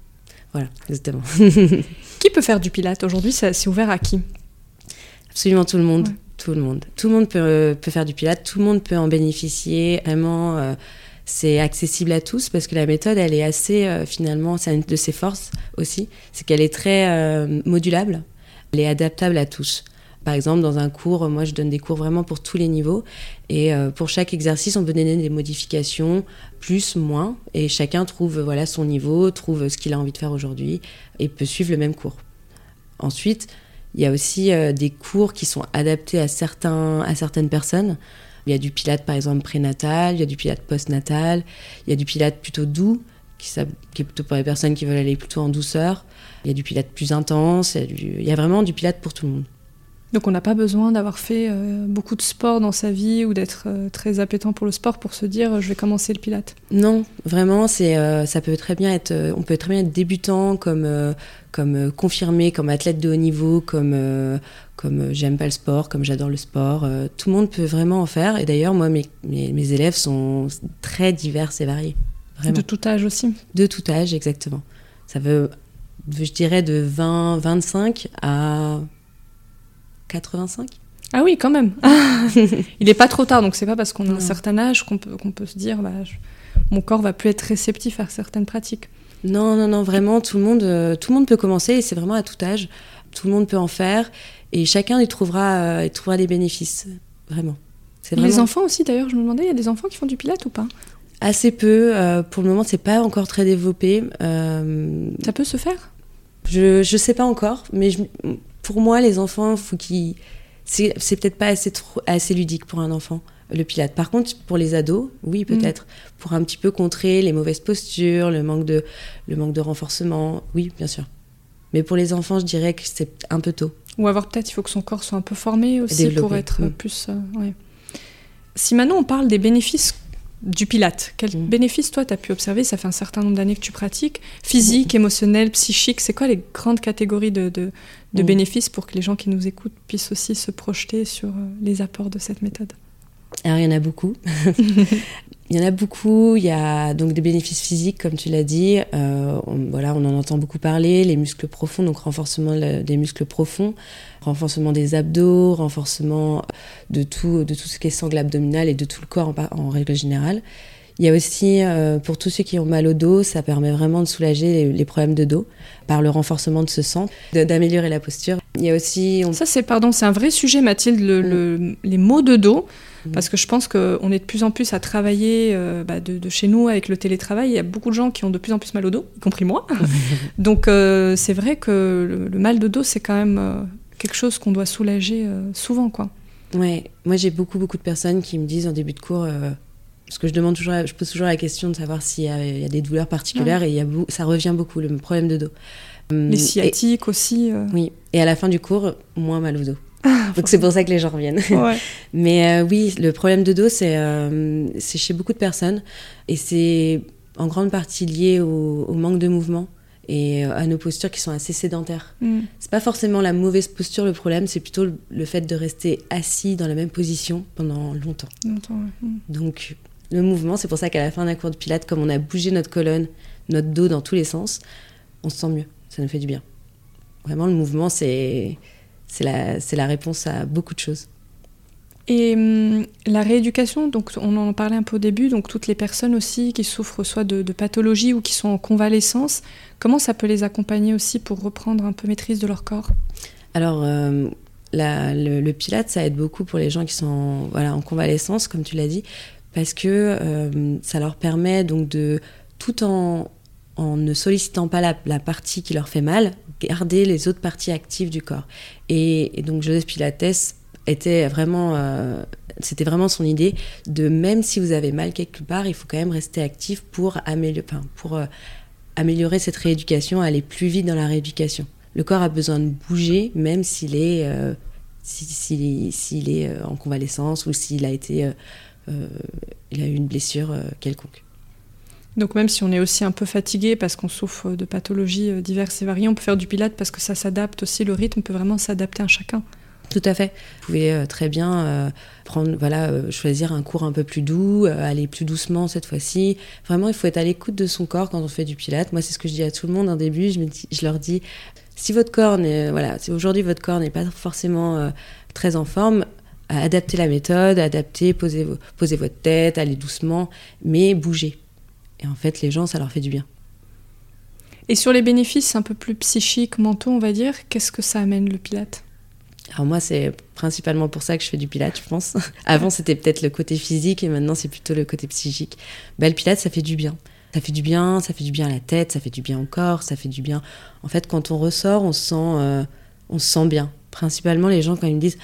[SPEAKER 2] Voilà, exactement.
[SPEAKER 1] qui peut faire du pilate aujourd'hui? C'est ouvert à qui?
[SPEAKER 2] Absolument tout le monde. Tout le monde. Tout le monde peut, peut faire du Pilate, tout le monde peut en bénéficier. Vraiment, c'est accessible à tous parce que la méthode, elle est assez, finalement, c'est une de ses forces aussi, c'est qu'elle est très modulable, elle est adaptable à tous. Par exemple, dans un cours, moi je donne des cours vraiment pour tous les niveaux. Et euh, pour chaque exercice, on peut donner des modifications, plus, moins. Et chacun trouve voilà, son niveau, trouve ce qu'il a envie de faire aujourd'hui et peut suivre le même cours. Ensuite, il y a aussi euh, des cours qui sont adaptés à, certains, à certaines personnes. Il y a du pilate par exemple prénatal, il y a du pilate postnatal, il y a du pilate plutôt doux, qui, qui, est plutôt pour les personnes qui veulent aller plutôt en douceur. Il y a du pilate plus intense, il y a vraiment du pilate pour tout le monde.
[SPEAKER 1] Donc on n'a pas besoin d'avoir fait euh, beaucoup de sport dans sa vie ou d'être euh, très appétant pour le sport pour se dire euh, je vais commencer le pilate.
[SPEAKER 2] Non, vraiment c'est ça peut très bien être on peut très bien être débutant comme comme confirmé comme athlète de haut niveau comme comme j'aime pas le sport comme j'adore le sport tout le monde peut vraiment en faire et d'ailleurs moi mes, mes, élèves sont très divers et variés.
[SPEAKER 1] De tout âge aussi.
[SPEAKER 2] De tout âge exactement. Ça veut je dirais de 20 25 à 85
[SPEAKER 1] ah oui, quand même. il n'est pas trop tard, donc c'est pas parce qu'on a un certain âge qu'on peut, qu'on peut se dire bah, mon corps va plus être réceptif à certaines pratiques.
[SPEAKER 2] Non, non, non, vraiment, tout le monde, euh, tout le monde peut commencer et c'est vraiment à tout âge. Tout le monde peut en faire et chacun y trouvera, euh, trouvera des bénéfices, vraiment.
[SPEAKER 1] vraiment... Les enfants aussi, d'ailleurs, je me demandais, il y a des enfants qui font du pilate ou pas?
[SPEAKER 2] Assez peu. Euh, pour le moment, c'est pas encore très développé.
[SPEAKER 1] Ça peut se faire?
[SPEAKER 2] Je ne sais pas encore, mais je, pour moi, les enfants, faut qu'ils. C'est, peut-être pas assez, trop, assez ludique pour un enfant, le pilate. Par contre, pour les ados, oui, mm. peut-être. Pour un petit peu contrer les mauvaises postures, le manque, de, le manque de renforcement, oui, bien sûr. Mais pour les enfants, je dirais que c'est un peu tôt.
[SPEAKER 1] Ou avoir peut-être, il faut que son corps soit un peu formé aussi pour être mm. plus. Euh, si maintenant on parle des bénéfices du pilate. Quel mm. bénéfice, toi, tu as pu observer? Ça fait un certain nombre d'années que tu pratiques. Physique, émotionnel, psychique, c'est quoi les grandes catégories de, de, bénéfices pour que les gens qui nous écoutent puissent aussi se projeter sur euh, les apports de cette méthode?
[SPEAKER 2] Alors, il y en a beaucoup. il y en a beaucoup. Il y a donc des bénéfices physiques, comme tu l'as dit. Euh, on, voilà, on en entend beaucoup parler. Les muscles profonds, donc renforcement des muscles profonds renforcement des abdos, renforcement de tout, de tout ce qui est sangle abdominal et de tout le corps en, règle générale. Il y a aussi, euh, pour tous ceux qui ont mal au dos, ça permet vraiment de soulager les, problèmes de dos par le renforcement de ce sang, d'améliorer la posture. Il y a aussi...
[SPEAKER 1] Ça, c'est pardon, c'est un vrai sujet, Mathilde, mm. les maux de dos. Mm. Parce que je pense qu'on est de plus en plus à travailler euh, bah, de, chez nous avec le télétravail. Il y a beaucoup de gens qui ont de plus en plus mal au dos, y compris moi. Donc euh, c'est vrai que le, mal de dos, c'est quand même quelque chose qu'on doit soulager souvent, quoi.
[SPEAKER 2] Ouais, moi j'ai beaucoup beaucoup de personnes qui me disent en début de cours, euh, parce que je demande toujours, je pose toujours la question de savoir s'il y, a des douleurs particulières et il y a, ça revient beaucoup le problème de dos.
[SPEAKER 1] Hum, les sciatiques aussi.
[SPEAKER 2] Euh. Oui, et à la fin du cours, moins mal au dos. Donc c'est pour ça que les gens reviennent. Ouais. Mais oui, le problème de dos, c'est c'est chez beaucoup de personnes et c'est en grande partie lié au manque de mouvement et euh, à nos postures qui sont assez sédentaires. Mm. C'est pas forcément la mauvaise posture le problème, c'est plutôt le, fait de rester assis dans la même position pendant longtemps. longtemps mm. Donc le mouvement, c'est pour ça qu'à la fin d'un cours de pilates, comme on a bougé notre colonne, notre dos dans tous les sens, on se sent mieux, ça nous fait du bien. Vraiment, le mouvement, c'est la, la réponse à beaucoup de choses.
[SPEAKER 1] Et hum, la rééducation, donc on en parlait un peu au début, donc toutes les personnes aussi qui souffrent soit de, de pathologies ou qui sont en convalescence, comment ça peut les accompagner aussi pour reprendre un peu maîtrise de leur corps?
[SPEAKER 2] Alors, euh, le, le, pilate, ça aide beaucoup pour les gens qui sont voilà, en convalescence, comme tu l'as dit, parce que euh, ça leur permet donc de, tout en, en ne sollicitant pas la, partie qui leur fait mal, garder les autres parties actives du corps. Et, donc Joseph Pilates était vraiment, euh, c'était vraiment son idée de même si vous avez mal quelque part, il faut quand même rester actif pour améliorer, pour euh, améliorer cette rééducation, aller plus vite dans la rééducation. Le corps a besoin de bouger, même s'il est, s'il est en convalescence ou s'il a été, il a eu une blessure quelconque.
[SPEAKER 1] Donc même si on est aussi un peu fatigué parce qu'on souffre de pathologies diverses et variées, on peut faire du pilate parce que ça s'adapte aussi, le rythme peut vraiment s'adapter à chacun.
[SPEAKER 2] Tout à fait. Vous pouvez euh, très bien euh, prendre, voilà, euh, choisir un cours un peu plus doux, aller plus doucement cette fois-ci. Vraiment, il faut être à l'écoute de son corps quand on fait du pilate. Moi, c'est ce que je dis à tout le monde en début. Je, me dis, je leur dis, si votre corps n'est, voilà, si aujourd'hui votre corps n'est pas forcément très en forme, adapter la méthode, adapter, poser, poser votre tête, aller doucement, mais bouger. Et en fait, les gens, ça leur fait du bien.
[SPEAKER 1] Et sur les bénéfices un peu plus psychiques, mentaux, on va dire, qu'est-ce que ça amène le pilate?
[SPEAKER 2] Alors moi, c'est principalement pour ça que je fais du pilate, je pense. Avant, c'était peut-être le côté physique et maintenant, c'est plutôt le côté psychique. Bah, le pilate, ça fait du bien. Ça fait du bien, ça fait du bien à la tête, ça fait du bien au corps, ça fait du bien. En fait, quand on ressort, on se sent, euh, on se sent bien. Principalement, les gens, quand ils me disent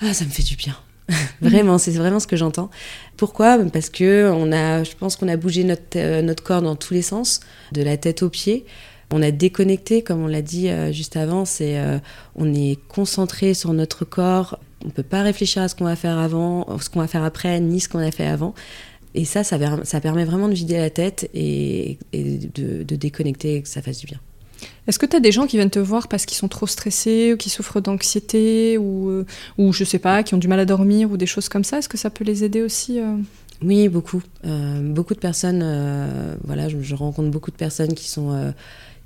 [SPEAKER 2] Ah, ça me fait du bien. vraiment, c'est vraiment ce que j'entends. Pourquoi? Parce que on a, je pense qu'on a bougé notre, euh, notre corps dans tous les sens, de la tête aux pieds. On a déconnecté, comme on l'a dit euh, juste avant, c'est euh, on est concentré sur notre corps. On peut pas réfléchir à ce qu'on va faire avant, ce qu'on va faire après, ni ce qu'on a fait avant. Et ça, ça, ça, permet vraiment de vider la tête et, de, de déconnecter et que ça fasse du bien.
[SPEAKER 1] Est-ce que tu as des gens qui viennent te voir parce qu'ils sont trop stressés ou qui souffrent d'anxiété ou, euh, ou je sais pas, qui ont du mal à dormir ou des choses comme ça? Est-ce que ça peut les aider aussi euh?
[SPEAKER 2] Oui, beaucoup. Euh, beaucoup de personnes, voilà, je, rencontre beaucoup de personnes qui sont.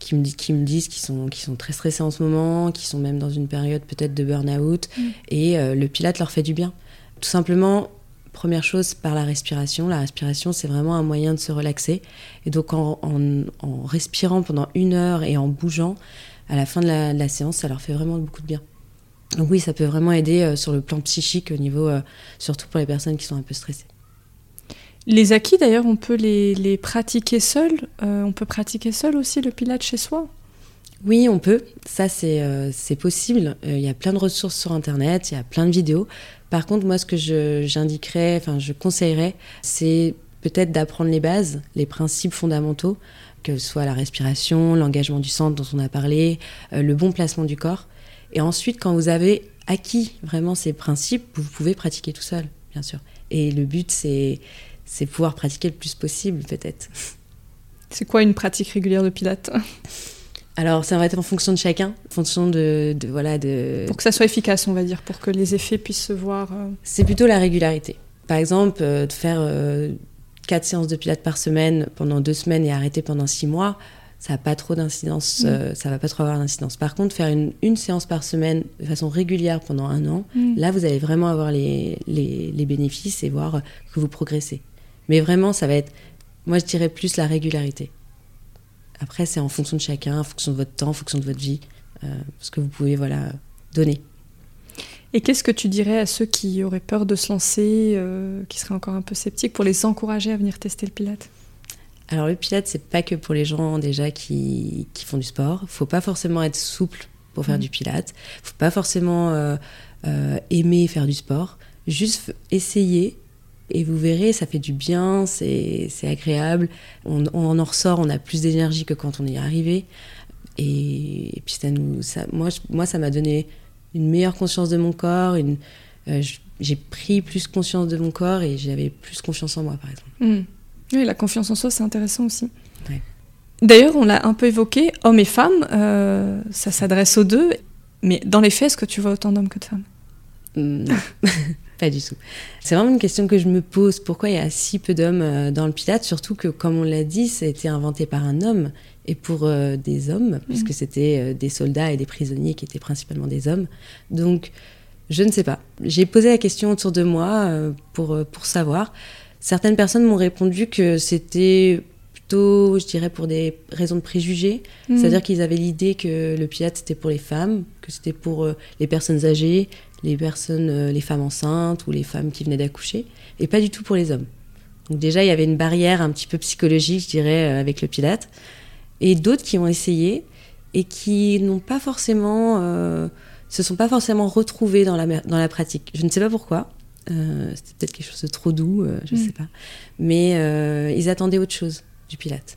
[SPEAKER 2] qui me, qui me disent qu'ils sont, qui sont très stressés en ce moment, qui sont même dans une période peut-être de burn-out, mmh. et le pilate leur fait du bien. Tout simplement, Première chose, par la respiration. La respiration, c'est vraiment un moyen de se relaxer. Et donc, en, respirant pendant une heure et en bougeant, à la fin de la, séance, ça leur fait vraiment beaucoup de bien. Donc oui, ça peut vraiment aider euh, sur le plan psychique, au niveau, euh, surtout pour les personnes qui sont un peu stressées.
[SPEAKER 1] Les acquis, d'ailleurs, on peut les, pratiquer seul. Euh, on peut pratiquer seul aussi le pilates chez soi?
[SPEAKER 2] Oui, on peut. Ça, c'est possible. Il y a plein de ressources sur Internet, il y a plein de vidéos. Par contre, moi, ce que j'indiquerais, enfin, je conseillerais, c'est peut-être d'apprendre les bases, les principes fondamentaux, que ce soit la respiration, l'engagement du centre dont on a parlé, euh, le bon placement du corps. Et ensuite, quand vous avez acquis vraiment ces principes, vous pouvez pratiquer tout seul, bien sûr. Et le but, c'est pouvoir pratiquer le plus possible, peut-être.
[SPEAKER 1] C'est quoi une pratique régulière de pilates?
[SPEAKER 2] alors, ça va être en fonction de chacun, en fonction de, voilà de.
[SPEAKER 1] Pour que ça soit efficace, on va dire, pour que les effets puissent se voir. Euh.
[SPEAKER 2] C'est plutôt la régularité. Par exemple, euh, de faire euh, quatre séances de pilates par semaine pendant deux semaines et arrêter pendant six mois, ça n'a pas trop d'incidence. Mm. ça va pas trop avoir d'incidence. Par contre, faire une, une, séance par semaine de façon régulière pendant un an, mm. là, vous allez vraiment avoir les, les, les bénéfices et voir que vous progressez. Mais vraiment, ça va être, moi, je dirais plus la régularité. Après, c'est en fonction de chacun, en fonction de votre temps, en fonction de votre vie, euh, ce que vous pouvez voilà, donner.
[SPEAKER 1] Et qu'est-ce que tu dirais à ceux qui auraient peur de se lancer, euh, qui seraient encore un peu sceptiques, pour les encourager à venir tester le pilate
[SPEAKER 2] Alors le pilate, c'est pas que pour les gens déjà qui, qui font du sport. Faut pas forcément être souple pour faire mmh. du pilate. Faut pas forcément euh, aimer faire du sport. Juste essayer et vous verrez, ça fait du bien, c'est agréable. On, en ressort, on a plus d'énergie que quand on y est arrivé. Et, puis ça nous, ça, moi, moi, ça m'a donné une meilleure conscience de mon corps. Une, euh, j'ai pris plus conscience de mon corps et j'avais plus confiance en moi, par exemple.
[SPEAKER 1] Hmm. Oui, la confiance en soi, c'est intéressant aussi. D'ailleurs, on l'a un peu évoqué, hommes et femmes, euh, ça s'adresse aux deux. Mais dans les faits, est-ce que tu vois autant d'hommes que de femmes?
[SPEAKER 2] Hmm. Pas du tout. C'est vraiment une question que je me pose. Pourquoi il y a si peu d'hommes euh, dans le Pilate? Surtout que, comme on l'a dit, ça a été inventé par un homme et pour euh, des hommes, mm. puisque c'était euh, des soldats et des prisonniers qui étaient principalement des hommes. Donc, je ne sais pas. J'ai posé la question autour de moi pour, pour savoir. Certaines personnes m'ont répondu que c'était plutôt, je dirais, pour des raisons de préjugés. Mm. C'est-à-dire qu'ils avaient l'idée que le Pilate, c'était pour les femmes, que c'était pour les personnes âgées, les personnes, euh, les femmes enceintes ou les femmes qui venaient d'accoucher, et pas du tout pour les hommes. Donc déjà, il y avait une barrière un petit peu psychologique, je dirais, euh, avec le pilate, et d'autres qui ont essayé et qui n'ont pas forcément, euh, se sont pas forcément retrouvés dans la, dans la pratique. Je ne sais pas pourquoi. C'était peut-être quelque chose de trop doux, je ne mm. sais pas. Mais ils attendaient autre chose du pilate.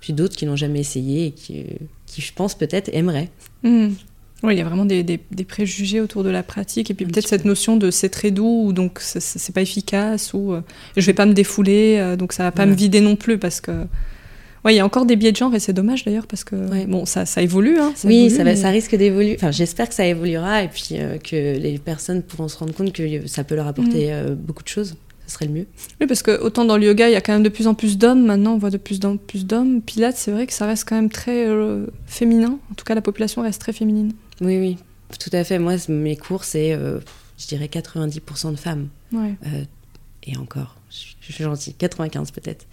[SPEAKER 2] Puis d'autres qui n'ont jamais essayé et qui, qui je pense, peut-être aimeraient.
[SPEAKER 1] Mm. Oui, il y a vraiment des, préjugés autour de la pratique et puis peut-être cette notion de c'est très doux ou donc c'est pas efficace ou euh, je vais pas me défouler euh, donc ça va pas me vider non plus parce que ouais il y a encore des biais de genre et c'est dommage d'ailleurs parce que bon ça, ça évolue hein,
[SPEAKER 2] oui ça, ça risque d'évoluer enfin j'espère que ça évoluera et puis euh, que les personnes pourront se rendre compte que ça peut leur apporter mm. beaucoup de choses ce serait le mieux.
[SPEAKER 1] Oui, parce que autant dans le yoga, il y a quand même de plus en plus d'hommes, maintenant on voit de plus en plus d'hommes. Pilates, c'est vrai que ça reste quand même très euh, féminin. En tout cas, la population reste très féminine.
[SPEAKER 2] Oui, oui, tout à fait. Moi, mes cours, c'est je dirais 90% de femmes.
[SPEAKER 1] Ouais.
[SPEAKER 2] Euh, et encore, je suis, gentille, 95 peut-être.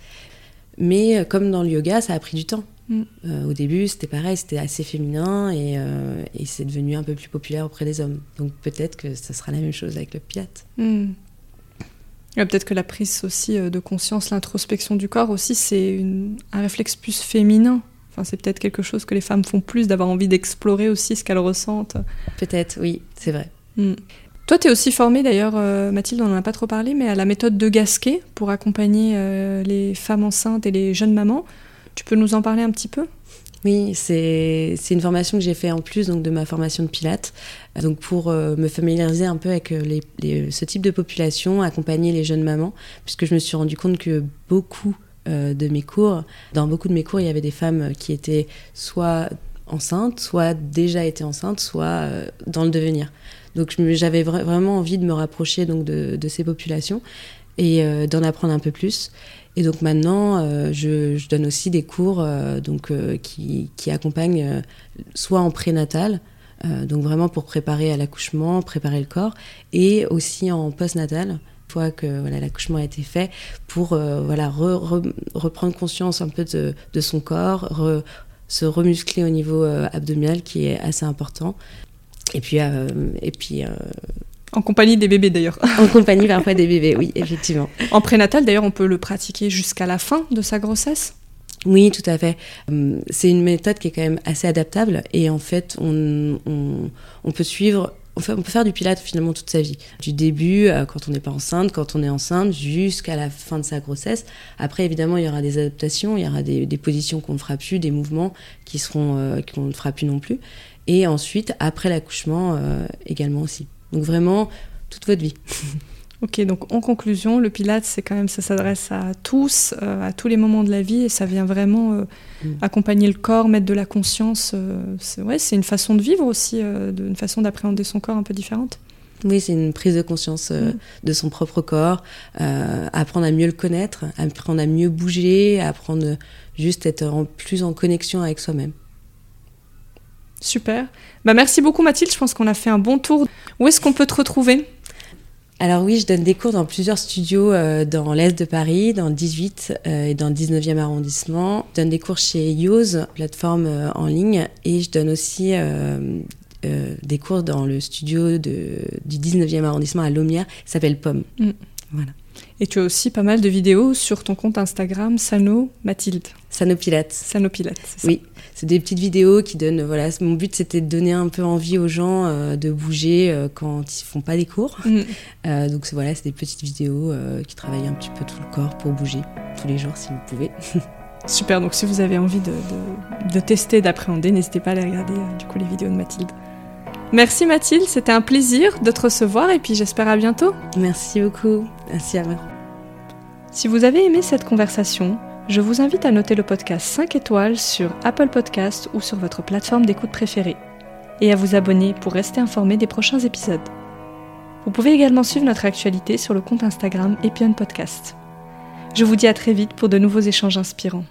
[SPEAKER 2] Mais euh, comme dans le yoga, ça a pris du temps.
[SPEAKER 1] Mm.
[SPEAKER 2] Euh, au début, c'était pareil, c'était assez féminin et, euh, et c'est devenu un peu plus populaire auprès des hommes. Donc peut-être que ça sera la même chose avec le.
[SPEAKER 1] Hmm. Ouais, Peut-être que la prise aussi euh, de conscience, l'introspection du corps aussi, c'est un réflexe plus féminin. Enfin, c'est peut-être quelque chose que les femmes font plus, d'avoir envie d'explorer aussi ce qu'elles ressentent.
[SPEAKER 2] Peut-être, oui, c'est vrai.
[SPEAKER 1] Hmm. Toi, tu es aussi formée d'ailleurs, euh, Mathilde, on n'en a pas trop parlé, mais à la méthode de Gasquet pour accompagner euh, les femmes enceintes et les jeunes mamans. Tu peux nous en parler un petit peu?
[SPEAKER 2] Oui, c'est une formation que j'ai fait en plus donc, de ma formation de pilates. Donc pour euh, me familiariser un peu avec les- les- ce type de population, accompagner les jeunes mamans, puisque je me suis rendu compte que beaucoup de mes cours, dans beaucoup de mes cours, il y avait des femmes qui étaient soit enceintes, soit déjà été enceintes, soit euh, dans le devenir. Donc j'avais vra- vraiment envie de me rapprocher donc de, ces populations et euh, d'en apprendre un peu plus. Et donc maintenant, euh, je, donne aussi des cours euh, donc, euh, qui, qui accompagnent euh, soit en prénatal, euh, donc vraiment pour préparer à l'accouchement, préparer le corps, et aussi en postnatal, fois que voilà, l'accouchement a été fait, pour euh, voilà, re- re- reprendre conscience un peu de, de son corps, re- se remuscler au niveau euh, abdominal qui est assez important. Et puis, euh, et puis
[SPEAKER 1] En compagnie des bébés d'ailleurs.
[SPEAKER 2] en compagnie parfois des bébés, oui, effectivement.
[SPEAKER 1] En prénatal, d'ailleurs, on peut le pratiquer jusqu'à la fin de sa grossesse?
[SPEAKER 2] Oui, tout à fait. C'est une méthode qui est quand même assez adaptable et en fait, on, on, on peut suivre, on, peut faire du pilate finalement toute sa vie. Du début, euh, quand on n'est pas enceinte, quand on est enceinte, jusqu'à la fin de sa grossesse. Après, évidemment, il y aura des adaptations, il y aura des, des positions qu'on ne fera plus, des mouvements qui seront, euh, qu'on ne fera plus non plus. Et ensuite, après l'accouchement, euh, également aussi. Donc vraiment, toute votre vie.
[SPEAKER 1] Ok, donc en conclusion, le Pilates, c'est quand même, ça s'adresse à tous, euh, à tous les moments de la vie, et ça vient vraiment euh,
[SPEAKER 2] Mm.
[SPEAKER 1] accompagner le corps, mettre de la conscience. euh, c'est ouais, c'est une façon de vivre aussi, euh, de- une façon d'appréhender son corps un peu différente.
[SPEAKER 2] Oui, c'est une prise de conscience
[SPEAKER 1] Mm.
[SPEAKER 2] de son propre corps, apprendre à mieux le connaître, apprendre à mieux bouger, apprendre juste à être en, plus en connexion avec soi-même.
[SPEAKER 1] Super. Bah merci beaucoup Mathilde, je pense qu'on a fait un bon tour. Où est-ce qu'on peut te retrouver?
[SPEAKER 2] Alors oui, je donne des cours dans plusieurs studios euh, dans l'Est de Paris, dans le 18 euh, et dans le 19e arrondissement. Je donne des cours chez Yoz, plateforme euh, en ligne, et je donne aussi des cours dans le studio de, du 19e arrondissement à Laumière, qui s'appelle Pomme.
[SPEAKER 1] Mm.
[SPEAKER 2] Voilà.
[SPEAKER 1] Et tu as aussi pas mal de vidéos sur ton compte Instagram, Sano Mathilde.
[SPEAKER 2] Sanopilates.
[SPEAKER 1] Sano Pilates, c'est ça
[SPEAKER 2] Oui, c'est des petites vidéos qui donnent. Voilà, mon but c'était de donner un peu envie aux gens euh, de bouger euh, quand ils font pas des cours.
[SPEAKER 1] Mm.
[SPEAKER 2] Euh, donc voilà, c'est des petites vidéos qui travaillent un petit peu tout le corps pour bouger tous les jours si vous pouvez.
[SPEAKER 1] Super, donc si vous avez envie de, de- de tester, d'appréhender, n'hésitez pas à aller regarder du coup les vidéos de Mathilde. Merci Mathilde, c'était un plaisir de te recevoir et puis j'espère à bientôt.
[SPEAKER 2] Merci beaucoup. Merci à vous.
[SPEAKER 1] Si vous avez aimé cette conversation, je vous invite à noter le podcast 5 étoiles sur Apple Podcast ou sur votre plateforme d'écoute préférée et à vous abonner pour rester informé des prochains épisodes. Vous pouvez également suivre notre actualité sur le compte Instagram Epion Podcast. Je vous dis à très vite pour de nouveaux échanges inspirants.